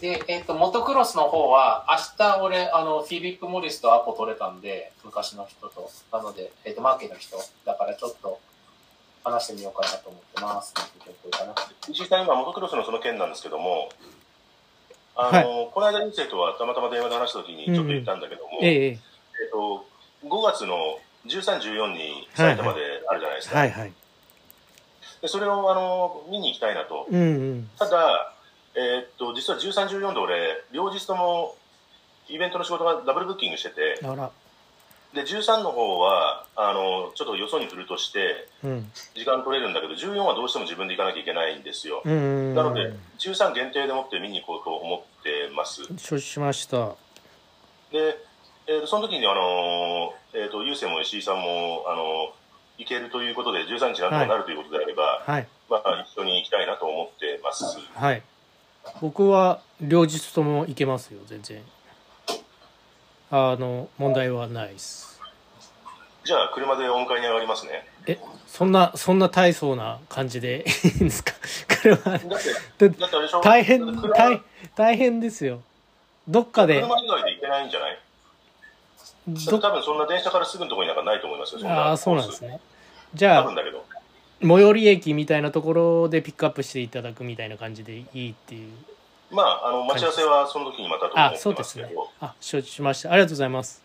で、えっ、と、モトクロスの方は、明日俺、あの、フィリップ・モリスとアポ取れたんで、昔の人と。なので、えっ、と、マーケの人。だからちょっと、話してみようかなと思ってます。かな。石井さん、今、モトクロスのその件なんですけども、あの、この間、ニ生とはたまたま電話で話した時にちょっと言ったんだけども、えええっと、5月の13、14に埼玉であるじゃないですか。はいはい。でそれを、あの、見に行きたいなと。うんうん。ただ、えーっと、実は13、14で俺、両日ともイベントの仕事がダブルブッキングしてて。で、13の方は、あの、ちょっとよそに振るとして、うん。時間取れるんだけど、14はどうしても自分で行かなきゃいけないんですよ。うん。なので、13限定でもって見に行こうと思ってます。承知しました。で、えーとその時に、あのーえー、と、ゆうせいも石井さんも、あのー行けるということで、13日なんとかなるということであれば、はい。まあ、一緒に行きたいなと思ってます。はい。僕は両日とも行けますよ、全然。あの、問題はないです。じゃあ、車でお迎えに上がりますね。え、そんな、そんな大層な感じで いいんですか？これは、だって、だだってあれでしょ？大変大大変ですよ。どっかで、車以外で行けないんじゃない？ど多分そんな電車からすぐのところになんかないと思いますよ。そんああ、そうなんですね。じス。ゃあ多分、だけど。最寄り駅みたいなところでピックアップしていただくみたいな感じでいいっていう。まあ、あの、待ち合わせはその時にまたと思あっ、てそうですね。あ、承知しました。ありがとうございます。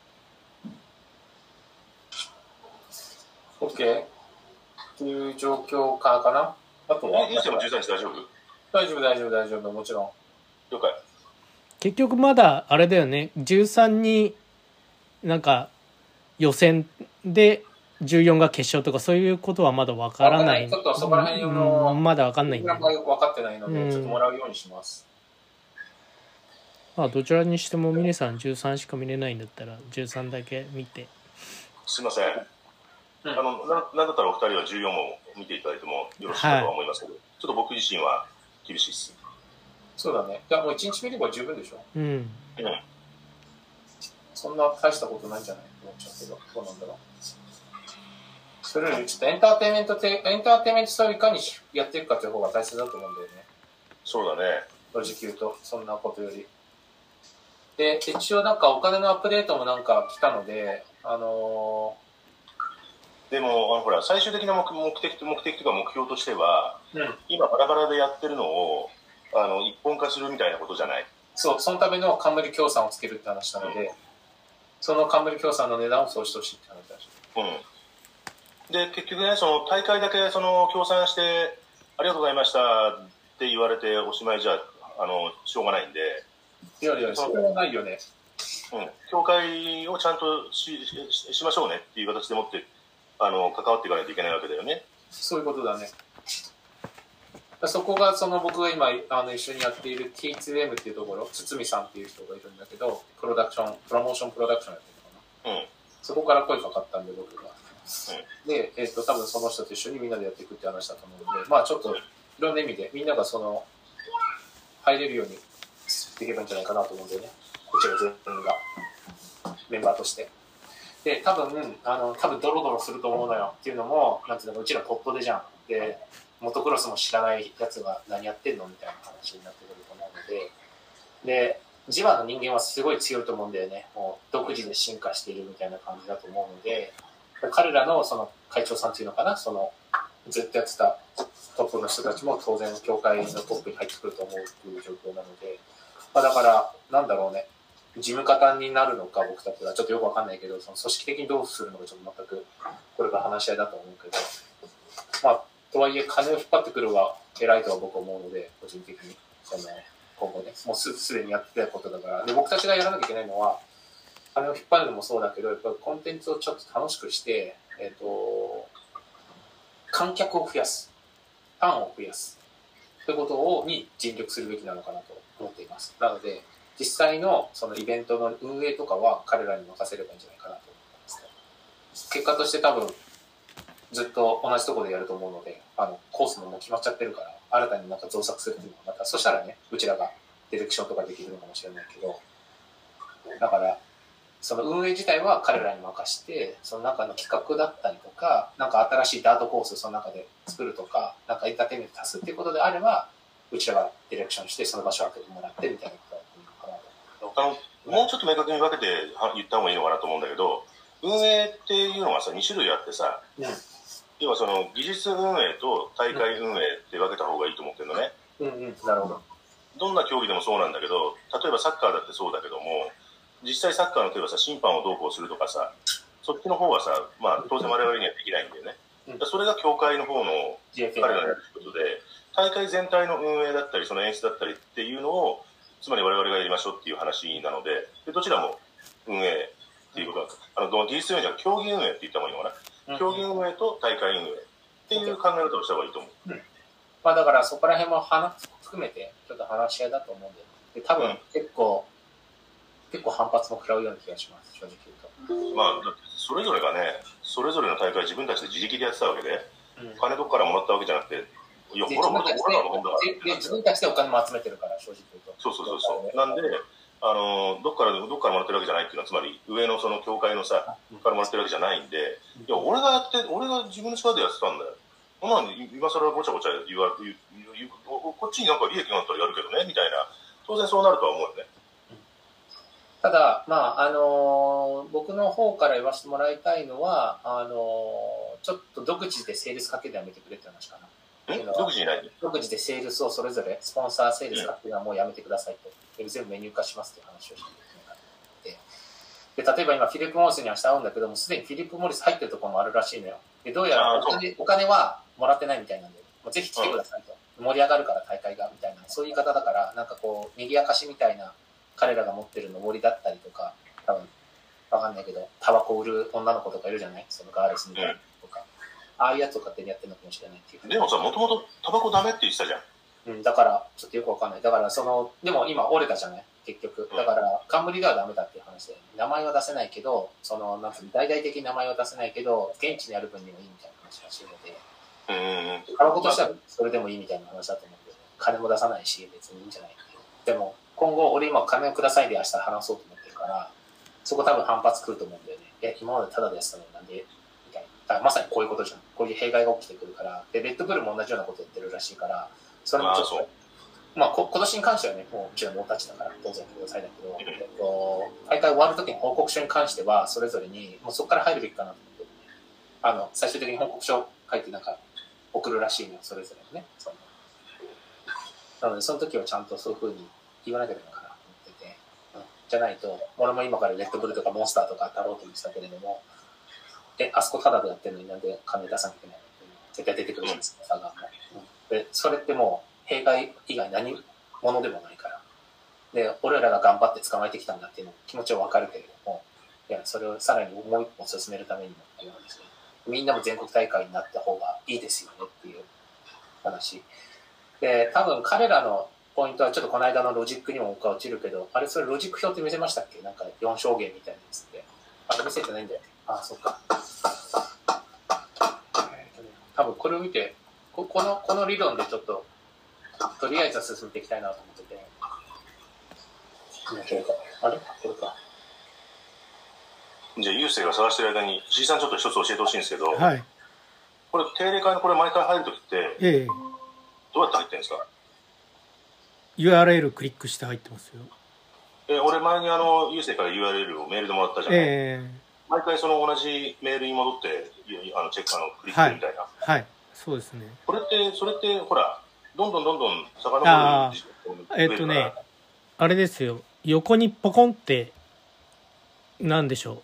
OK? という状況かかなあとはゆうせいも13日大丈夫？大丈夫、大丈夫、大丈夫、もちろん。了解。結局まだあれだよね13になんか予選で14が決勝とかそういうことはまだわからないちょっとそこら辺のうんまだわかんないんで、分かってないので、うんちょっともらうようにします。まあ、どちらにしても峰さん13しか見れないんだったら13だけ見てすいません。うんあの、ななんだったらお二人は14も見ていただいてもよろしいかとは思いますけど、ちょっと僕自身は厳しいです。そうだね。いや、もう1日見れば十分でしょ。うんうん。そんな大したことないんじゃないと思っちゃうけど、どうなんだろう。それより、ちょっとエンターテインメントて、エンターテインメントストーリーいかにやっていくかという方が大切だと思うんだよね。そうだね。正直言うと、そんなことより。で、一応なんかお金のアップデートもなんか来たので、あのでも、あのほら、最終的な目目的、目的というか目標としては、ーうん。今バラバラでやってるのを、あの、一本化するみたいなことじゃない？そう、そのための冠協賛をつけるって話なので、その冠協賛の値段をそうしてほしいって話だし。うん。で、結局ね、その大会だけ、その、協賛して、ありがとうございましたって言われておしまいじゃ、あの、しょうがないんで、いやいや、それはないよね。うん。協会をちゃんとしししましょうねっていう形でもって、あの、関わっていかないといけないわけだよね。そういうことだね。そこがその僕が今あの一緒にやっている T2M っていうところ、堤さんっていう人がいるんだけど、プロダクション、プロモーションプロダクションやってるのかな。うん。そこから声かかったんで僕が。で、えっ、と、多分その人と一緒にみんなでやっていくって話だと思うんで、まあちょっといろんな意味でみんながその、入れるようにしていけばいいんじゃないかなと思うんだよね。うちら全員が、メンバーとして。で、多分、あの、多分ドロドロすると思うのよっていうのも、なんていうの、うちらポットでじゃん。で、モトクロスも知らないやつが何やってんのみたいな話になってくると思うので、で、ジバの人間はすごい強いと思うんだよね。もう独自で進化しているみたいな感じだと思うので、彼らのその会長さんっていうのかな、そのずっとやってたトップの人たちも当然協会のトップに入ってくると思うっていう状況なので、まあ、だから、なんだろうね、事務方になるのか僕たちは。ちょっとよくわかんないけど、その組織的にどうするのかちょっと全くこれから話し合いだと思うけど、まあ、とはいえ金を引っ張ってくるは偉いとは僕は思うので、個人的に。その今後ね、もうすすでにやってたことだから。で、僕たちがやらなきゃいけないのは、金を引っ張るのもそうだけど、やっぱりコンテンツをちょっと楽しくして、えっ、と、観客を増やす。ファンを増やす。ということを、に尽力するべきなのかなと思っています。なので、実際のそのイベントの運営とかは彼らに任せればいいんじゃないかなと思いますね。結果として多分、ずっと同じところでやると思うので、あの、コースももう決まっちゃってるから、新たになんか造作するっていうのがまた、そしたらね、うちらがディレクションとかできるのかもしれないけど、だから、その運営自体は彼らに任して、その中の企画だったりとか、なんか新しいダートコースをその中で作るとか、なんかエンターテインメント足すっていうことであれば、うちらがディレクションして、その場所を開けてもらってみたいなことだっていいのかなと。もうちょっと明確に分けては言った方がいいのかなと思うんだけど、運営っていうのがさ、2種類あってさ、うん要はその技術運営と大会運営って分けた方がいいと思ってるのね。うんうん、なるほど。どんな競技でもそうなんだけど、例えばサッカーだってそうだけども、実際サッカーの例えばさ、審判をどうこうするとかさ、そっちの方はさ、まあ当然我々にはできないんだよね。うんそれが協会の方の彼らがやる仕事で、大会全体の運営だったり、その演出だったりっていうのを、つまり我々がやりましょうっていう話なので、でどちらも運営っていうことあの、技術運営じゃ競技運営って言った方がいいのかな。競技運営と大会運営っていう考え方をした方がいいと思う。まあだからそこら辺も話含めてちょっと話し合いだと思うんで、で多分うん結構、結構反発も食らうような気がします、正直言うと。まあ、それぞれがね、それぞれの大会自分たちで自力でやってたわけで、うん金どこからもらったわけじゃなくて、いや、でほら、俺ら自分たち俺らのもんだから自分たちでお金も集めてるから、正直言うと。そうそうそうそう。なんで、あの、どっから、どっからもらってるわけじゃないっていうのは、つまり、上のその協会のさ、からもらってるわけじゃないんで、いや、俺がやって、俺が自分の力でやってたんだよ。そんなの今更ごちゃごちゃ言わ言う言うここっちになんか利益があったらやるけどね、みたいな。当然そうなるとは思うよね。ただ、まあ、あのー僕の方から言わせてもらいたいのは、あのーちょっと独自でセールスかけてやめてくれって話かな。ん？独自にない独自でセールスをそれぞれ、スポンサーセールスかっていうのはもうやめてくださいと。で全部メニュー化しますっていう話をしてて。で、例えば今、フィリップ・モリスに明日会うんだけども、すでにフィリップ・モリス入ってるところもあるらしいのよ。で、どうやらお金お金はもらってないみたいなんで、もうぜひ来てくださいと。盛り上がるから大会が、みたいな、そういう言い方だから、なんかこう、賑やかしみたいな彼らが持ってるのりだったりとか、多分、わかんないけど、タバコ売る女の子とかいるじゃない？そのガールズみたいなのとか。ああいうやつを勝手にやってるのかもしれないっていう。でもさ、もともとタバコダメって言ってたじゃん。うん、だから、ちょっとよくわかんない。だから、その、でも今折れたじゃない？結局。だから、冠ではダメだっていう話で、名前は出せないけど、その、なんつうの、大々的に名前は出せないけど、現地にある分にもいいみたいな話らしいので、うんうんうん。タバコとしてはそれでもいいみたいな話だと思うんで、金も出さないし、別にいいんじゃないでも、今後、俺今金をくださいで明日話そうと思ってるから、そこ多分反発来ると思うんだよね。いや、今までタダでやってたのになんで、みたいな。だからまさにこういうことじゃん。こういう弊害が起きてくるから。で、レッドブルも同じようなことやってるらしいから、それもちょっと、まあ、こ今年に関してはね、もううちらノータッチだから、当然くださいだけど、えっと、大会終わるときに報告書に関しては、それぞれに、もうそこから入るべきかなと思ってる、あの、最終的に報告書を書いてなんか、送るらしいのよ、それぞれのね。そのなので、その時はちゃんとそういうふうに言わなきゃいけないかなと思ってて、うんじゃないと、俺も今からレッドブルとかモンスターとか当たろうと思ってたけれども、え、あそこタダでやってるのになんで金出さなきゃいけないの絶対出てくるじゃないですか、差が。うんで、それってもう、弊害以外何者でもないから。で、俺らが頑張って捕まえてきたんだっていうの気持ちはわかるけれども、いや、それをさらにもう一歩進めるためにもっていうのですね、みんなも全国大会になった方がいいですよねっていう話。で、多分彼らのポイントはちょっとこの間のロジックにも僕は落ちるけど、あれそれロジック表って見せましたっけ？なんか4証言みたいなやつって。あれ見せてないんだよね。あ、そっか。多分これを見て、ここの、この理論でちょっと、とりあえずは進めていきたいなと思ってて。あれこれか。じゃあ、ゆうせいが探してる間に、石井さんちょっと一つ教えてほしいんですけど、はい。これ、定例会のこれ毎回入るときって、ええどうやって入ってるんですか？URL クリックして入ってますよ。え、俺前にあの、ゆうせいから URL をメールでもらったじゃない、ええ毎回その同じメールに戻って、いあの、チェック、あの、クリックみたいな。はい。そうですね。これって、それって、ほら、どんどんどんどん遡るえっとね、あれですよ。横にポコンって、なんでしょ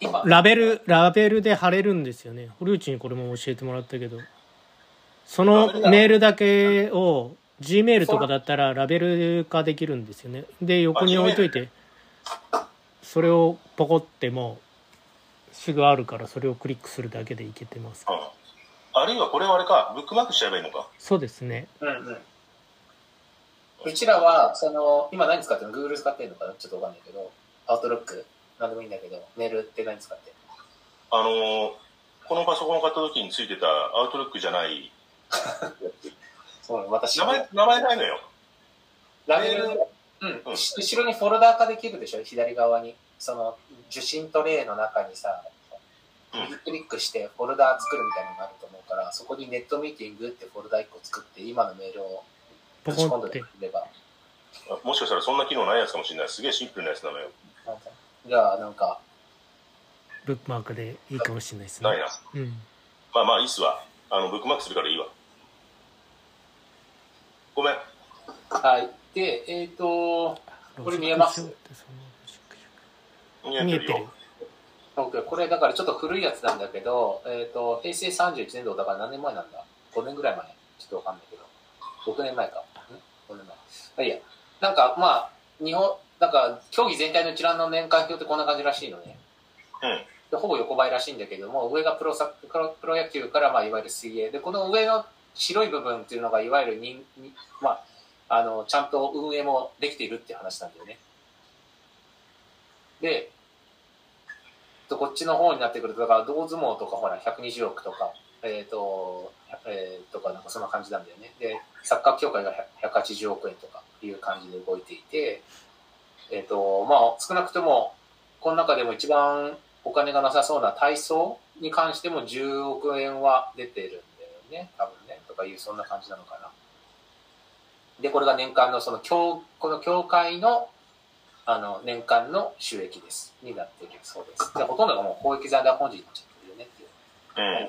今？う。、ラベル、ラベルで貼れるんですよね。堀内にこれも教えてもらったけど。そのメールだけを、Gmail とかだったらラベル化できるんですよね。で、横に置いといて、それをポコってもう、すぐあるからそれをクリックするだけでいけてます。うんあるいはこれはあれか、ブックマークしちゃえばいいのか。そうですね。うんうん。うちらは、その、今何使ってるの ?Google 使ってるのかな？ちょっとわかんないけど、アウトロック、なんでもいいんだけど、メールって何使ってるあのーこのパソコンを買った時についてたアウトロックじゃない、そう私、名前、名前ないのよ。ラベル、うん、うんし後ろにフォルダー化できるでしょ？左側に。その受信トレイの中にさ、右クリックしてフォルダー作るみたいなのがあると思うから、そこにネットミーティングってフォルダ1個作って、今のメールをポぶち込んでくれば、あもしかしたらそんな機能ないやつかもしれない。すげえシンプルなやつなのよ。じゃあなんか、ブックマークでいいかもしれないですねないな。うんまあまあいいっすわ。あの、ブックマークするからいいわ。ごめん。はい。で、えっ、と、これ見えます？見えてるよ見えてる。僕これだからちょっと古いやつなんだけど、えっ、と、平成31年度だから何年前なんだ ?5 年ぐらい前ちょっとわかんないけど。6年前か。ん ?5 年前。まあいいや。なんか、まあ、日本、なんか、競技全体の一覧の年間表ってこんな感じらしいのね。うん。でほぼ横ばいらしいんだけども、上がプロサプロプロ野球から、まあ、いわゆる水泳。で、この上の白い部分っていうのが、いわゆる人、にまあ、あの、ちゃんと運営もできているって話なんだよね。で、とこっちの方になってくると、だから、銅相撲とか、ほら、120億とか、えっ、と、えーとか、なんかそんな感じなんだよね。で、サッカー協会が180億円とかいう感じで動いていて、えっ、と、まあ、少なくとも、この中でも一番お金がなさそうな体操に関しても10億円は出てるんだよね、多分ね、とかいう、そんな感じなのかな。で、これが年間の、その、協この協会の、あの、年間の収益です。になっているそうです。で、ほとんどがもう公益財団本人になっちゃってるよねっていう。うん。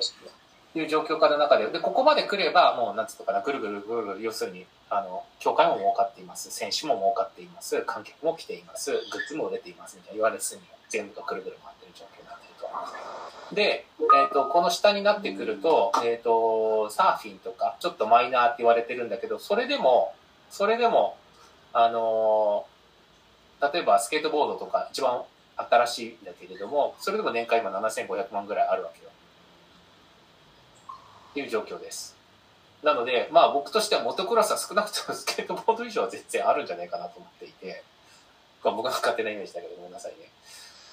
いう状況下の中で、で、ここまで来れば、もう、なんつうのかな、ぐるぐるぐるぐる、要するに、あの、協会も儲かっています、選手も儲かっています、観客も来ています、グッズも売れています、みたいな言われずに、全部がぐるぐる回ってる状況になっていると。で、えっ、と、この下になってくると、えっ、と、サーフィンとか、ちょっとマイナーって言われてるんだけど、それでも、それでも、あのー例えばスケートボードとか一番新しいんだけれども、それでも年間今7500万ぐらいあるわけよ。っていう状況です。なので、まあ僕としてはモトクロスは少なくともスケートボード以上は全然あるんじゃないかなと思っていて、僕の勝手なイメージだけどごめんなさいね。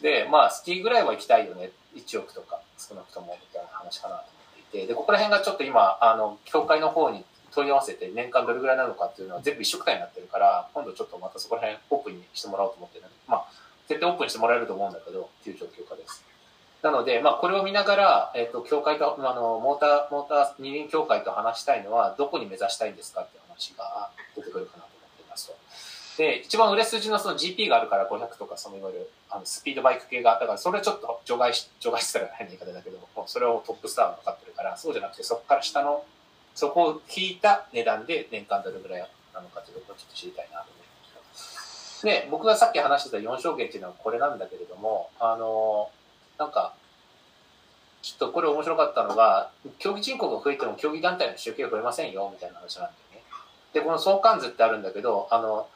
で、まあスキーぐらいは行きたいよね。1億とか少なくともみたいな話かなと思っていて、で、ここら辺がちょっと今、あの、協会の方に問い合わせて年間どれぐらいなのかっていうのは全部一緒くたになってるから、今度ちょっとまたそこら辺オープンにしてもらおうと思ってる、まあ、絶対オープンにしてもらえると思うんだけど、っていう状況下です。なので、まあ、これを見ながら、えっ、と、協会と、あの、モーター、モーター二輪協会と話したいのは、どこに目指したいんですかって話が出てくるかなと思っていますと。で、一番売れ筋のその GP があるから500とか、そのいわゆる、あの、スピードバイク系が、だからそれはちょっと除外し、除外したら変な言い方だけど、もそれをトップスターが分かってるから、そうじゃなくて、そこから下の、そこを引いた値段で年間どれぐらいなのかというところをちょっと知りたいなと思います。で、僕がさっき話してた4証券っていうのはこれなんだけれども、あの、なんか、ちょっとこれ面白かったのが、競技人口が増えても競技団体の集計が増えませんよ、みたいな話なんだよね。で、この相関図ってあるんだけど、あの、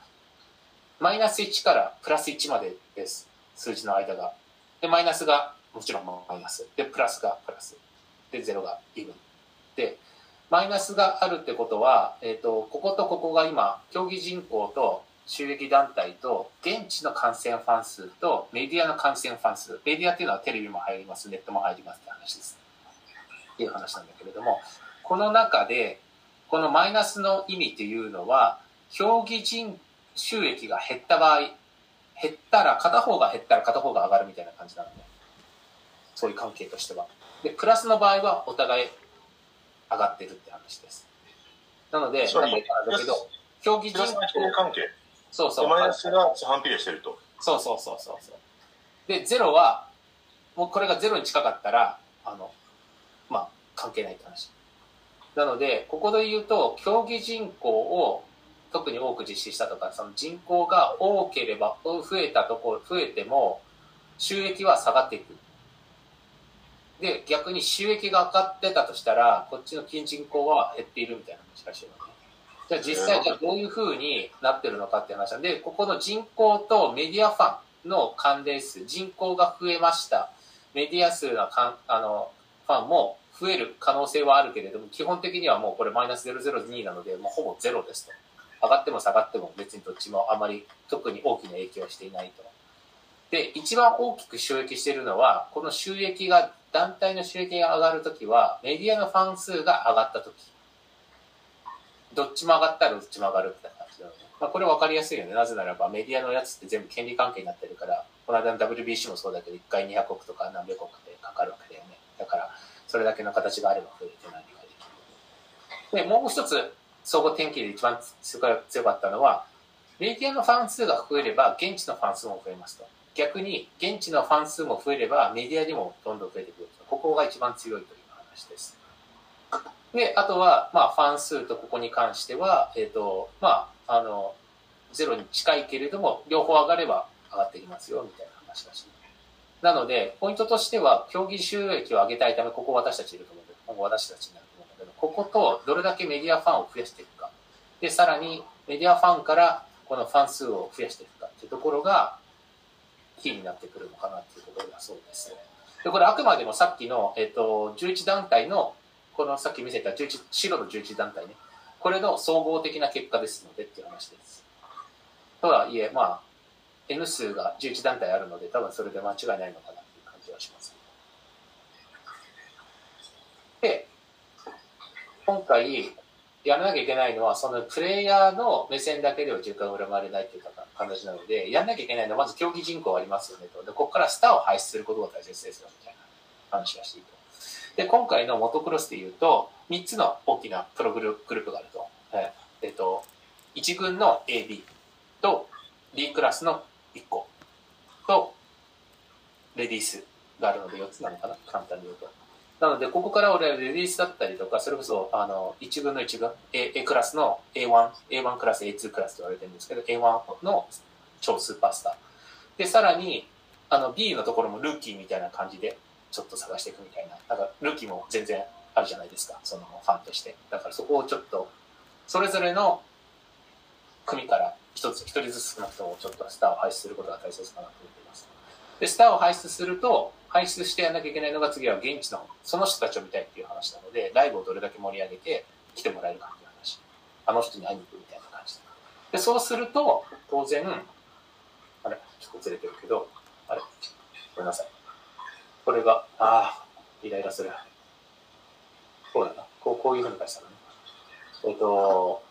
マイナス1からプラス1までです。数字の間が。で、マイナスがもちろんマイナス。で、プラスがプラス。で、ゼロがイブン。で、マイナスがあるってことは、えっ、と、こことここが今、競技人口と収益団体と、現地の感染ファン数と、メディアの感染ファン数。メディアっていうのはテレビも入ります、ネットも入りますって話です。っていう話なんだけれども、この中で、このマイナスの意味っていうのは、競技人収益が減った場合、減ったら、片方が減ったら片方が上がるみたいな感じなのね。そういう関係としては。で、プラスの場合はお互い上がってるって話です。なので、例えばだけど、競技人口関係。そうそう。でマイナスが反比例してると。そうそうそうそうそう。で、ゼロは、もうこれがゼロに近かったら、あの、まあ、関係ないって話。なので、ここで言うと、競技人口を特に多く実施したとか、その人口が多ければ、増えたところ、増えても、収益は下がっていく。で、逆に収益が上がってたとしたら、こっちの金人口は減っているみたいな話らしいのね。じゃあ実際じゃあどういう風になってるのかって話なんで、ここの人口とメディアファンの関連数、人口が増えました。メディア数のかんあのファンも増える可能性はあるけれども、基本的にはもうこれマイナス002なので、もうほぼゼロですと。上がっても下がっても別にどっちもあまり特に大きな影響はしていないと。で、一番大きく収益しているのは、この収益が、団体の収益が上がるときは、メディアのファン数が上がったとき。どっちも上がったらどっちも上がるって感じなので、まあ、これ分かりやすいよね。なぜならばメディアのやつって全部権利関係になってるから、この間の WBC もそうだけど、1回200億とか何百億でかかるわけだよね。だから、それだけの形があれば増えて何ができる。で、もう一つ、総合天気で一番強かったのは、メディアのファン数が増えれば、現地のファン数も増えますと。逆に、現地のファン数も増えれば、メディアにもどんどん増えてくる。ここが一番強いという話です。で、あとは、まあ、ファン数とここに関しては、えっ、ー、と、まあ、あの、ゼロに近いけれども、両方上がれば上がってきますよ、みたいな話だし。なので、ポイントとしては、競技収益を上げたいため、ここ私たちいると思うんで、今後私たちになると思うんだけど、こことどれだけメディアファンを増やしていくか。で、さらに、メディアファンからこのファン数を増やしていくかっていうところが、キーになってくるのかなっていうところだそうです。で、これあくまでもさっきの、えっ、と、11団体の、このさっき見せた11、白の11団体ね、これの総合的な結果ですのでっていう話です。とはいえ、まあ、N 数が11団体あるので、多分それで間違いないのかなっていう感じはします。で、今回、やらなきゃいけないのは、そのプレイヤーの目線だけでは中間をまれないという形なので、やらなきゃいけないのは、まず競技人口ありますよねと。で、ここからスターを輩出することが大切ですよ、みたいな話がしていいと。で、今回のモトクロスで言うと、3つの大きなプログループがあると。えっと、1軍の AB と D クラスの1個と、レディースがあるので4つなのかな？簡単に言うと。なので、ここから俺はレディースだったりとか、それこそ、あの、1軍の1軍、A, A クラスの A1、A1 クラス、A2 クラスと言われてるんですけど、A1 の超スーパースター。で、さらに、あの、B のところもルーキーみたいな感じで、ちょっと探していくみたいな。だから、ルーキーも全然あるじゃないですか、そのファンとして。だからそこをちょっと、それぞれの組から一つ、一人ずつ少なくともちょっとスターを輩出することが大切かなと思っています。で、スターを輩出すると、輩出してやらなきゃいけないのが次は現地の、その人たちを見たいっていう話なので、ライブをどれだけ盛り上げて来てもらえるかっていう話。あの人に会いに行くみたいな感じで。そうすると、当然、あれちょっとずれてるけど、あれ？ごめんなさい。これが、ああ、イライラする。こうだな。こうこういうふうに書いてたのね。えっと、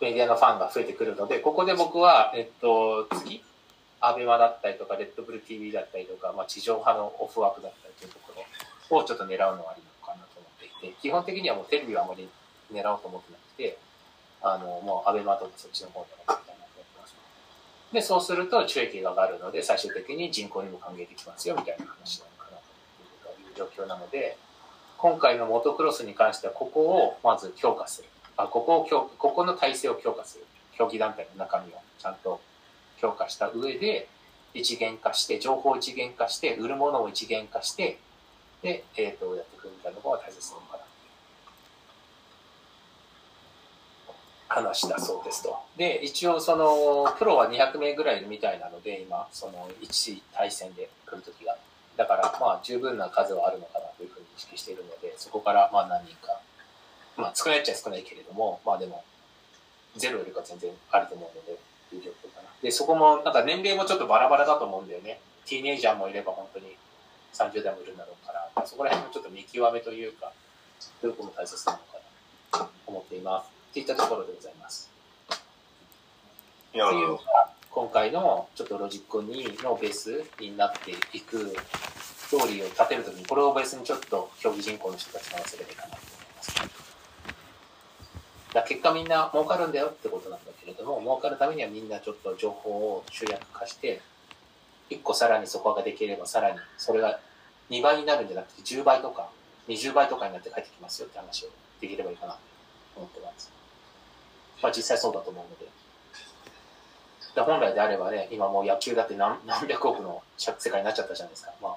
メディアのファンが増えてくるので、ここで僕は、えっと、次、アベマだったりとか、レッドブル TV だったりとか、まあ、地上波のオフワークだったりというところをちょっと狙うのはありなのかなと思っていて、基本的にはもうテレビはあまり狙おうと思ってなくて、あの、もうアベマとかそっちの方でやりたいなってます。で、そうすると収益が上がるので、最終的に人口にも還元できますよ、みたいな話なのかなという状況なので、今回のモトクロスに関しては、ここをまず強化する。あここを強ここの体制を強化する。競技団体の中身をちゃんと強化した上で、一元化して、情報を一元化して、売るものを一元化して、で、えっ、ー、と、やっていくみたいなのが大切なのかな。話だそうですと。で、一応その、プロは200名ぐらいいるみたいなので、今、その、一対戦で来るときが。だから、まあ、十分な数はあるのかなというふうに意識しているので、そこから、まあ、何人か、まあ、少ないっちゃ少ないけれども、まあでも、ゼロよりか全然あると思うので、いう状況かな。で、そこも、なんか年齢もちょっとバラバラだと思うんだよね。ティーネイジャーもいれば本当に30代もいるんだろうから、そこら辺のちょっと見極めというか、どういうことも大切なのかなと思っています。っていったところでございます。っていうのが、今回のちょっとロジック2のベースになっていくストーリーを立てるときに、これをベースにちょっと競技人口の人たちの合わせればいいかなと思います。だ結果みんな儲かるんだよってことなんだけれども、儲かるためにはみんなちょっと情報を集約化して、1個さらにそこができればさらに、それが2倍になるんじゃなくて10倍とか20倍とかになって帰ってきますよって話をできればいいかなと思ってます。まあ実際そうだと思うので。で本来であればね、今もう野球だって何何百億の世界になっちゃったじゃないですか。まあ、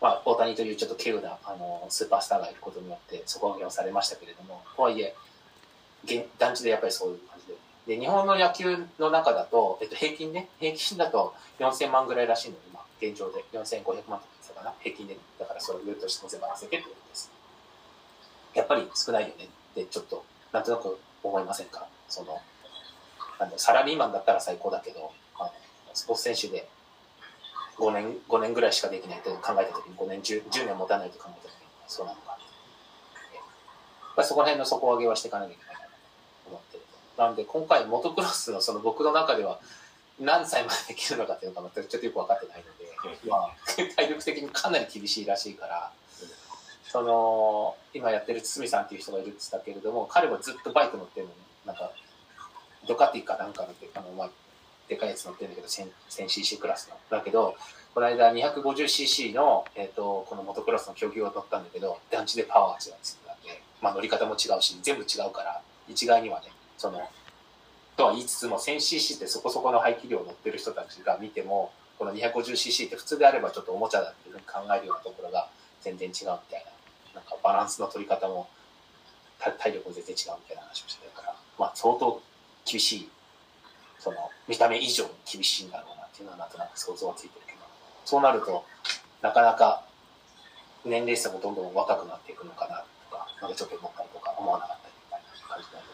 まあ、大谷というちょっと稀有なあのスーパースターがいることによって底上げをされましたけれども、とはいえ、団地でやっぱりそういう感じで。で、日本の野球の中だと、えっと、平均ね、平均だと4000万ぐらいらしいの、今、現状で4500万とか言ってたかな、平均で。だからそれを言うとして乗せばせてってことです。やっぱり少ないよねってちょっと、なんとなく思いませんか？その、なんサラリーマンだったら最高だけど、まあ、スポーツ選手で5年、5年ぐらいしかできないと考えたときに、5年10、10年持たないと考えたときに、そうなのか。そこら辺の底上げはしていかなきゃいけない思ってると。なんで今回モトクロスのその僕の中では何歳までできるのかっていうのがちょっとよく分かってないので、まあ、体力的にかなり厳しいらしいから、その今やってる堤さんっていう人がいるって言ったけれども彼はずっとバイク乗ってるのね。なんかドカティかなんかのあの、まあ、でかいやつ乗ってるんだけど 1000cc クラスの。だけどこの間 250cc の、えー、とこのモトクロスの競技を乗ったんだけど団地でパワー違うんですよで、まあ、乗り方も違うし全部違うから一概にはねそのとは言いつつも 1000cc ってそこそこの排気量を乗ってる人たちが見てもこの 250cc って普通であればちょっとおもちゃだっていうふうに考えるようなところが全然違うみたいななんかバランスの取り方も体力も全然違うみたいな話をしてたから、まあ、相当厳しいその見た目以上に厳しいんだろうなっていうのはなんとなく想像はついてるけどそうなるとなかなか年齢差もどんどん若くなっていくのかなとかなんかちょっと思ったりとか思わなかった感じなんだ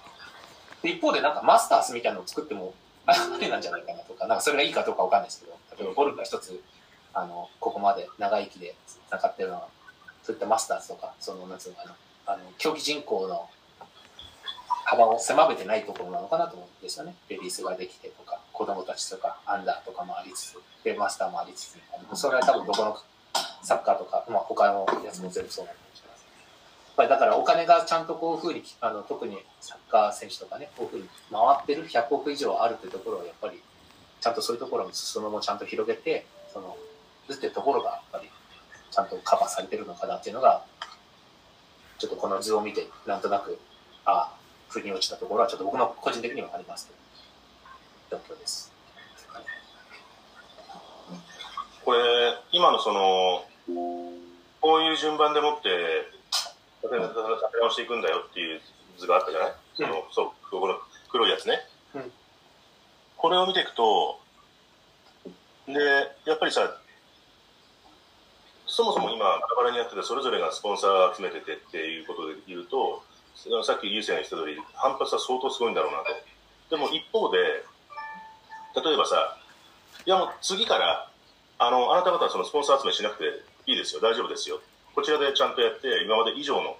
けど一方でなんかマスタースみたいなのを作っても ありなんじゃないかなとかなんかそれがいいかどうかわかんないですけど例えばゴルフが一つあのここまで長生きで戦ってるのはそういったマスターズとかそのなんつうのかなあの競技人口の幅を狭めてないところなのかなと思うんですよね。レディースができてとか、子供たちとか、アンダーとかもありつつ、で、マスターもありつつ。それは多分どこのサッカーとか、まあ他のやつも全部そうなん。やっぱりだからお金がちゃんとこういうふうに、あの特にサッカー選手とかね、こういうふうに回ってる100億以上あるというところはやっぱり、ちゃんとそういうところの裾野もちゃんと広げて、その、っていうところがやっぱり、ちゃんとカバーされてるのかなっていうのが、ちょっとこの図を見て、なんとなく、ああ、腑に落ちたところはちょっと僕の個人的にはありますけど、状況です。これ、今のその、こういう順番でもって、立て直していくんだよっていう図があったじゃない、そのそう、この黒いやつね。うんこれを見ていくと、で、やっぱりさ、そもそも今、バラバラにやってて、それぞれがスポンサー集めててっていうことで言うと、さっき優勢が言った通り、反発は相当すごいんだろうなと。でも一方で、例えばさ、いやもう次から、あの、あなた方はそのスポンサー集めしなくていいですよ、大丈夫ですよ。こちらでちゃんとやって、今まで以上の、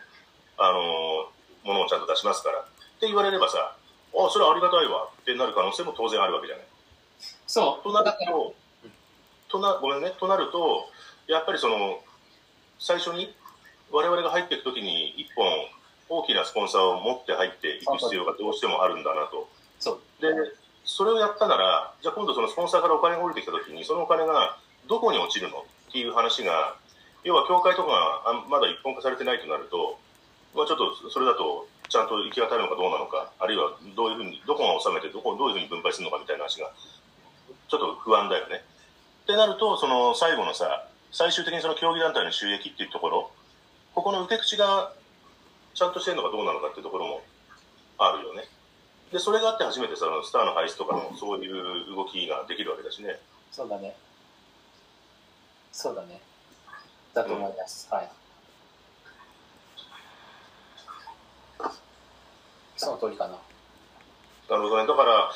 あのものをちゃんと出しますから。って言われればさ、あ、それはありがたいわってなる可能性も当然あるわけじゃない。そう、となると、とな、ごめんね、となると、やっぱりその、最初に我々が入っていくときに一本大きなスポンサーを持って入っていく必要がどうしてもあるんだなと。そう、で、それをやったなら、じゃあ今度そのスポンサーからお金が降りてきたときに、そのお金がどこに落ちるの？っていう話が、要は協会とかがまだ一本化されてないとなると、まあちょっとそれだと、ちゃんと行き渡るのかどうなのか、あるいはどういうふうに、どこが収めて、どこ、どういうふうに分配するのかみたいな話が、ちょっと不安だよね。ってなると、その最後のさ、最終的にその競技団体の収益っていうところ、ここの受け口がちゃんとしてるのかどうなのかっていうところもあるよね。で、それがあって初めてそのスターの配置とかのそういう動きができるわけだしね。そうだね。そうだね。だと思います。はい。その通りかな。なるほどね。だから、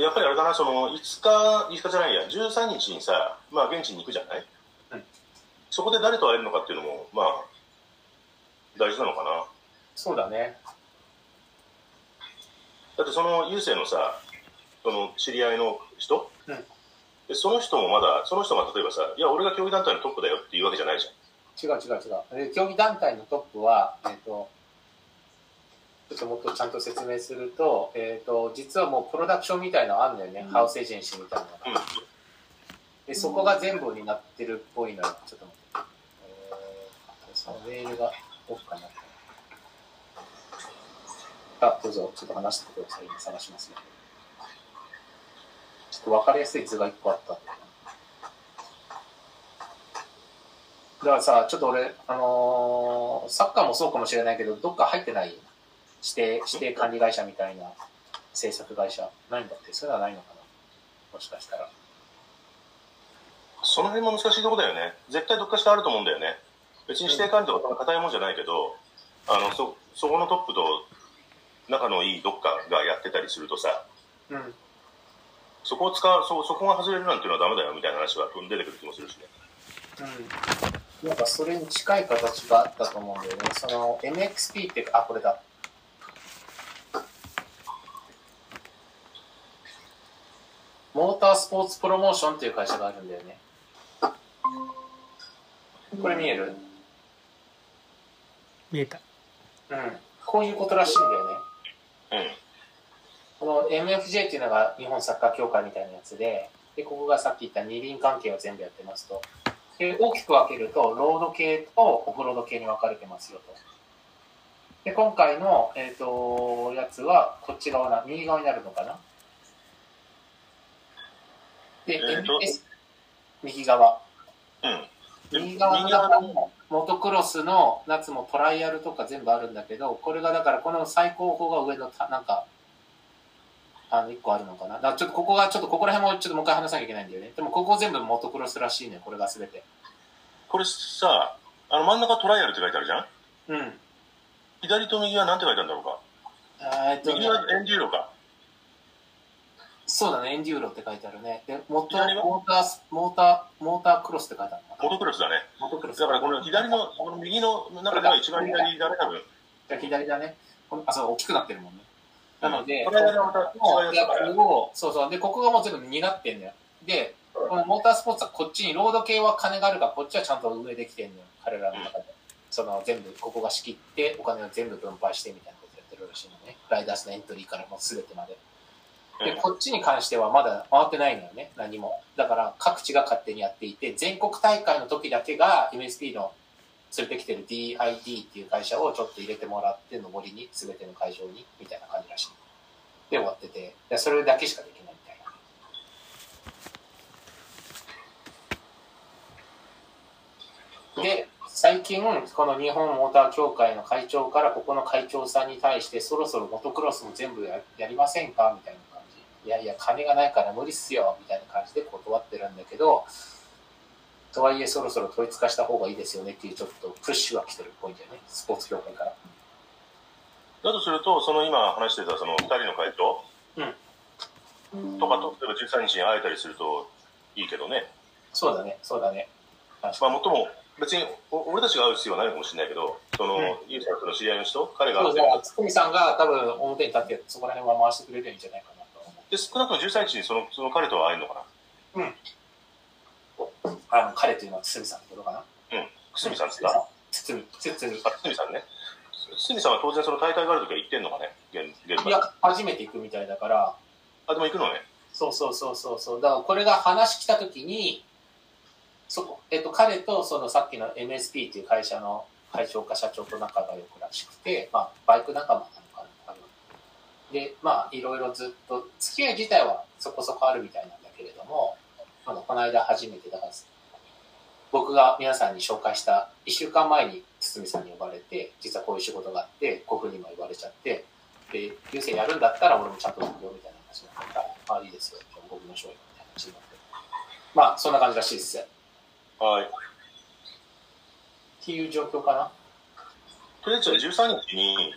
やっぱりあれだな、その5日、5日じゃないや、13日にさ、まあ現地に行くじゃない、うんそこで誰と会えるのかっていうのも、まあ、大事なのかな。そうだね。だってその郵政のさ、その知り合いの人、うんでその人もまだ、その人が例えばさ、いや、俺が競技団体のトップだよっていうわけじゃないじゃん。違う違う違う。で競技団体のトップは、えっ、と、ちょっともっとちゃんと説明すると、えっ、と、実はもうプロダクションみたいなのあんだよね。ハウスエージェンシーみたいなのが。うん。で、そこが全部になってるっぽいのよ。ちょっと待って。えー、そのメールがオフかな。あ、どうぞ、ちょっと話してください。今探しますね。っと分かりやすい図が1個あったんで。だからさ、ちょっと俺、あのーサッカーもそうかもしれないけど、どっか入ってない？指定、指定管理会社みたいな制作会社、ないんだって、それはないのかな？もしかしたら。その辺も難しいとこだよね。絶対どっかしらあると思うんだよね。別に指定管理とか硬いもんじゃないけど、あの、そ、そこのトップと仲のいいどっかがやってたりするとさ、うん。そこを使う、そ、そこが外れるなんていうのはダメだよみたいな話は出てくる気もするしね。うん。なんかそれに近い形があったと思うんだよね。その MXP って、あ、これだ。モータースポーツプロモーションっていう会社があるんだよね。これ見える？見えた。うん。こういうことらしいんだよね。うん。この MFJ っていうのが日本サッカー協会みたいなやつで、で、ここがさっき言った二輪関係を全部やってますと。で、大きく分けると、ロード系とオフロード系に分かれてますよと。で、今回の、えっ、と、やつは、こっち側な、右側になるのかな？で、えーと MS、右側。うん。右側の中もモトクロスの夏もトライアルとか全部あるんだけど、これがだからこの最高峰が上のたなんか、あの、一個あるのかな？だからちょっとここが、ちょっとここら辺もちょっともう一回話さなきゃいけないんだよね。でもここ全部モトクロスらしいね、これが全て。これさ、あの真ん中トライアルって書いてあるじゃん？うん。左と右は何て書いてあるんだろうか？えーっとね右はエンデューロか。そうだね、エンデューロって書いてあるね。で、モト左は？モータース、モーター、モータークロスって書いてあるのかモな。トクロスだね。モトクロス。だからこの左の、この右の中では一番左だね、多分。じゃあ左だね。このあ、そう、大きくなってるもんね。なので、これがまた違うやつだから。をそうそう。で、ここがもう全部担ってんだよ。で、このモータースポーツはこっちに、ロード系は金があるから、こっちはちゃんと運営できてんのよ。彼らの中で。その全部、ここが仕切って、お金を全部分配してみたいなことやってるらしいのね。ライダースのエントリーからもう全てまで。で、うんこっちに関してはまだ回ってないのよね。何も。だから、各地が勝手にやっていて、全国大会の時だけが MSP の連れてきてる DID っていう会社をちょっと入れてもらって、上りに、全ての会場に、みたいな感じらしい。で終わってて、でそれだけしかできないみたいな。で、最近、この日本モーター協会の会長から、ここの会長さんに対して、そろそろモトクロスも全部ややりませんか？みたいな感じ。いやいや、金がないから無理っすよみたいな感じで断ってるんだけど、とはいえ、そろそろ統一化した方がいいですよねっていう、ちょっとプッシュが来てるっぽいんだよね、スポーツ協会から。だとすると、その今話してたその2人の会長とかと、例えば13日に会えたりするといいけどね。そうだね、そうだね。まあ、もっとも、別にお俺たちが会う必要はないのかもしれないけど、その、うんユーさんとの知り合いの人、彼が会そうう全部だ、つくみさんが多分表に立って、そこら辺は回してくれるんじゃないかなと思で、少なくとも13日にそのその彼とは会えるのかな？う。あの、彼というのはつつみさんってことかな？くすみさんですかつつみ、つつみ。あ、くすみさんね。くすみさんは当然その大会があるときは行ってんのかね？現現場に。いや、初めて行くみたいだから、あ、でも行くのね。そうそうそうそうそう。だからこれが話来たときに、そこ、えっと、彼とそのさっきの MSP っていう会社の会長か社長と仲が良くらしくて、まあ、バイク仲間なのかな、多分。で、まあ、いろいろずっと、付き合い自体はそこそこあるみたいなんだけれども、あのこの間初めて、だから、僕が皆さんに紹介した1週間前に堤さんに呼ばれて、実はこういう仕事があって、こういうふうにも言われちゃって、で、優先やるんだったら俺もちゃんと行くよみたいな話になったから、ああ、いいですよ、じゃあ僕の勝利みたいな話になって。まあ、そんな感じらしいです。っはい。ていう状況かな？とりあえず13日に、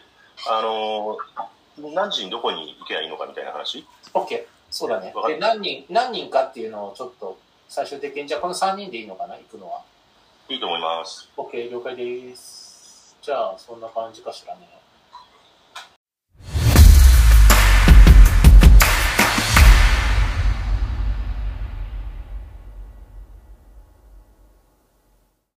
あのー何時にどこに行けばいいのかみたいな話？OK。そうだねで、何人、何人かっていうのをちょっと最終的に、じゃあこの3人でいいのかな、行くのは。いいと思います。OK、了解です。じゃあ、そんな感じかしらね。